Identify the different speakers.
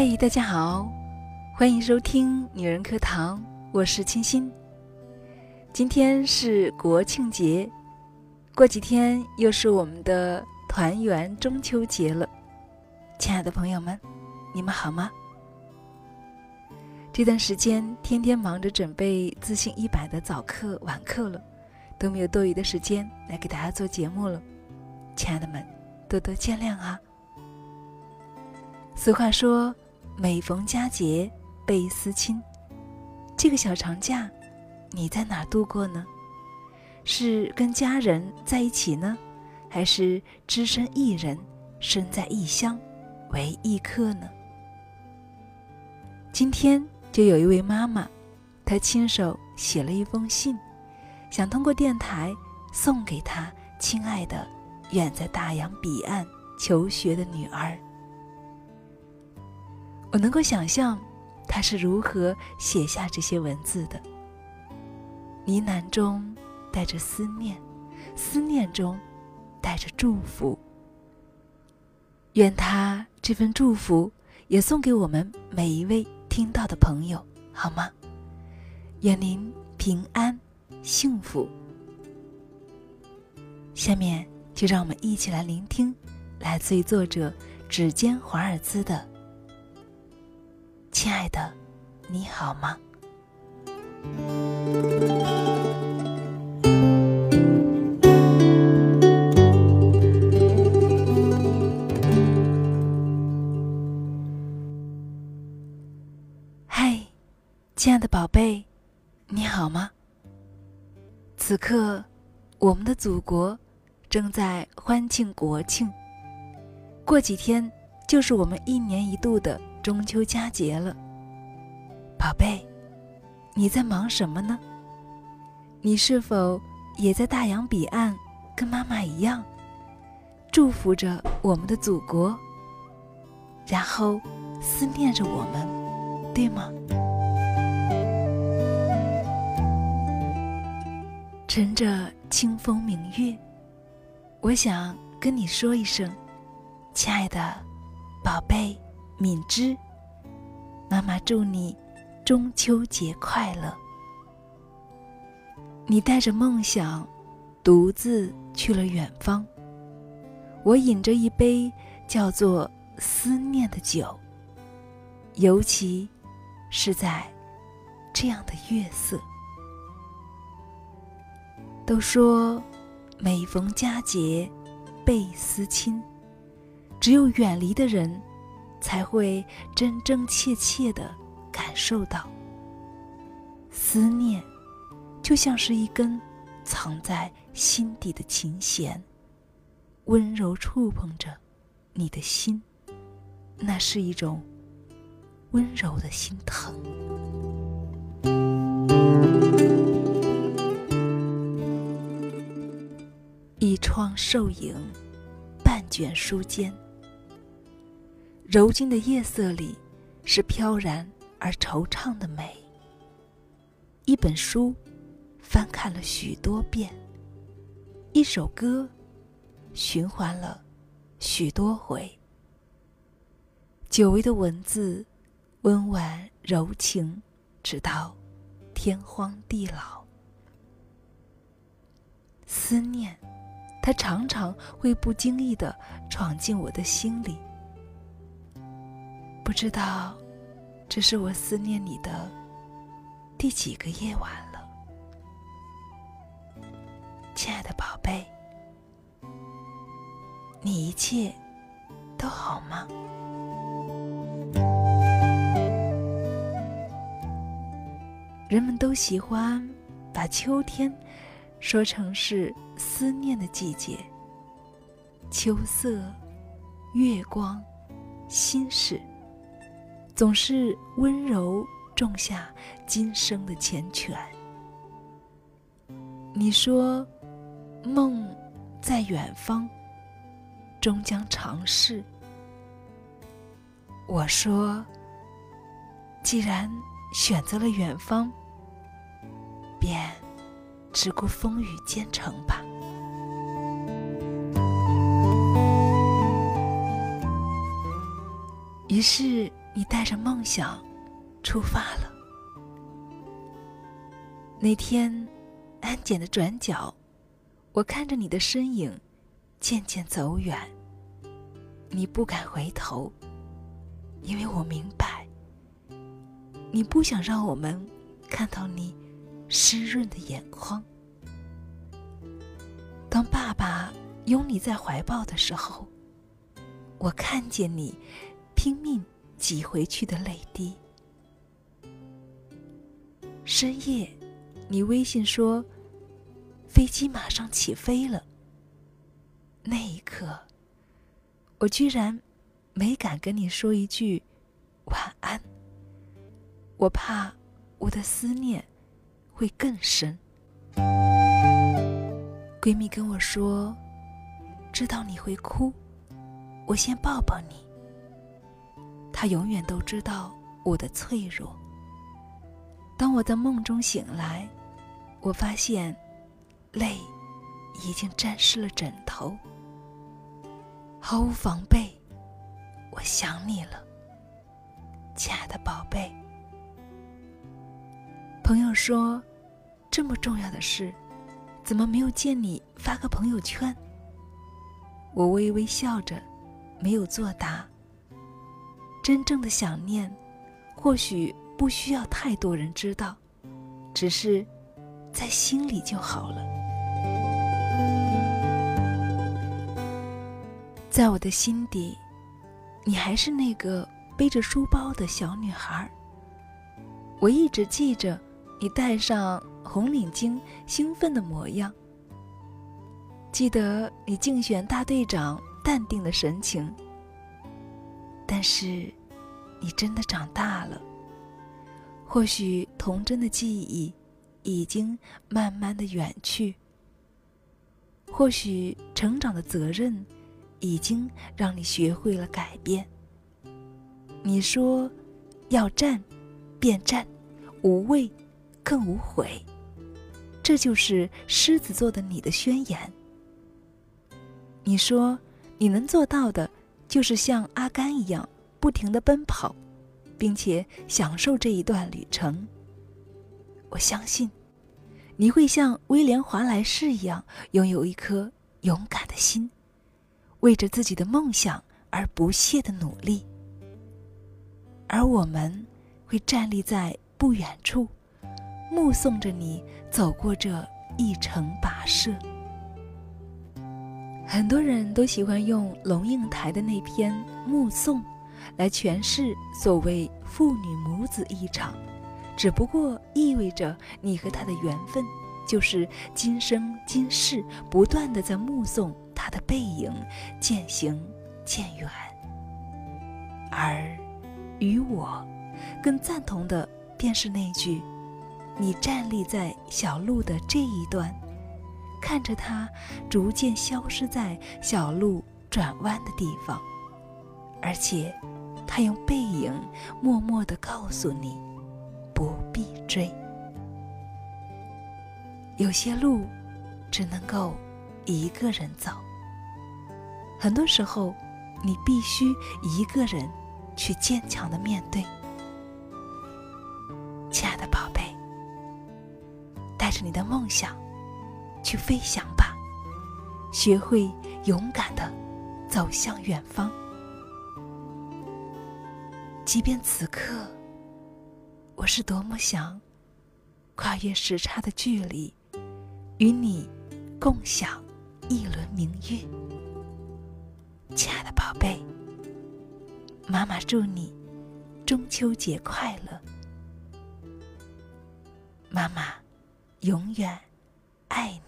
Speaker 1: 嗨，大家好，欢迎收听女人课堂，我是清新。今天是国庆节，过几天又是我们的团圆中秋节了。亲爱的朋友们，你们好吗？这段时间天天忙着准备自信一百的早课晚课了，都没有多余的时间来给大家做节目了。亲爱的们，多多见谅啊！俗话说：“每逢佳节倍思亲。”这个小长假，你在哪度过呢？是跟家人在一起呢，还是只身一人，身在异乡，为异客呢？今天就有一位妈妈，她亲手写了一封信，想通过电台送给她亲爱的。远在大洋彼岸求学的女儿，我能够想象他是如何写下这些文字的。呢喃中带着思念，思念中带着祝福。愿他这份祝福也送给我们每一位听到的朋友，好吗？愿您平安幸福。下面。就让我们一起来聆听，来自于作者指尖华尔兹的“亲爱的，你好吗？”嗨，亲爱的宝贝，你好吗？此刻，我们的祖国。正在欢庆国庆，过几天就是我们一年一度的中秋佳节了。宝贝，你在忙什么呢？你是否也在大洋彼岸，跟妈妈一样，祝福着我们的祖国，然后思念着我们，对吗？乘着清风明月。我想跟你说一声，亲爱的宝贝敏之，妈妈祝你中秋节快乐。你带着梦想，独自去了远方。我饮着一杯叫做思念的酒，尤其是在这样的月色。都说。每逢佳节，倍思亲。只有远离的人，才会真真切切的感受到。思念，就像是一根藏在心底的琴弦，温柔触碰着你的心。那是一种温柔的心疼。一窗瘦影，半卷书笺。柔静的夜色里，是飘然而惆怅的美。一本书，翻看了许多遍；一首歌，循环了许多回。久违的文字，温婉柔情，直到天荒地老。思念。他常常会不经意的闯进我的心里，不知道这是我思念你的第几个夜晚了，亲爱的宝贝，你一切都好吗？人们都喜欢把秋天。说成是思念的季节。秋色、月光、心事，总是温柔种下今生的缱绻。你说，梦在远方，终将尝试。我说，既然选择了远方，便。只顾风雨兼程吧。于是，你带着梦想出发了。那天，安检的转角，我看着你的身影渐渐走远。你不敢回头，因为我明白，你不想让我们看到你湿润的眼眶。当爸爸拥你在怀抱的时候，我看见你拼命挤回去的泪滴。深夜，你微信说：“飞机马上起飞了。”那一刻，我居然没敢跟你说一句晚安。我怕我的思念会更深。闺蜜跟我说：“知道你会哭，我先抱抱你。”他永远都知道我的脆弱。当我在梦中醒来，我发现泪已经沾湿了枕头。毫无防备，我想你了，亲爱的宝贝。朋友说：“这么重要的事。”怎么没有见你发个朋友圈？我微微笑着，没有作答。真正的想念，或许不需要太多人知道，只是在心里就好了。在我的心底，你还是那个背着书包的小女孩。我一直记着你戴上。红领巾兴奋的模样。记得你竞选大队长淡定的神情。但是，你真的长大了。或许童真的记忆已经慢慢的远去。或许成长的责任已经让你学会了改变。你说，要战，便战，无畏，更无悔。这就是狮子座的你的宣言。你说，你能做到的，就是像阿甘一样，不停的奔跑，并且享受这一段旅程。我相信，你会像威廉·华莱士一样，拥有一颗勇敢的心，为着自己的梦想而不懈的努力。而我们，会站立在不远处。目送着你走过这一程跋涉。很多人都喜欢用龙应台的那篇《目送》来诠释所谓父女母子一场，只不过意味着你和他的缘分就是今生今世不断的在目送他的背影渐行渐远。而与我更赞同的便是那句。你站立在小路的这一端，看着他逐渐消失在小路转弯的地方，而且，他用背影默默的告诉你，不必追。有些路，只能够一个人走。很多时候，你必须一个人去坚强的面对。亲爱的宝贝。带着你的梦想，去飞翔吧！学会勇敢的走向远方。即便此刻，我是多么想跨越时差的距离，与你共享一轮明月。亲爱的宝贝，妈妈祝你中秋节快乐，妈妈。永远爱你。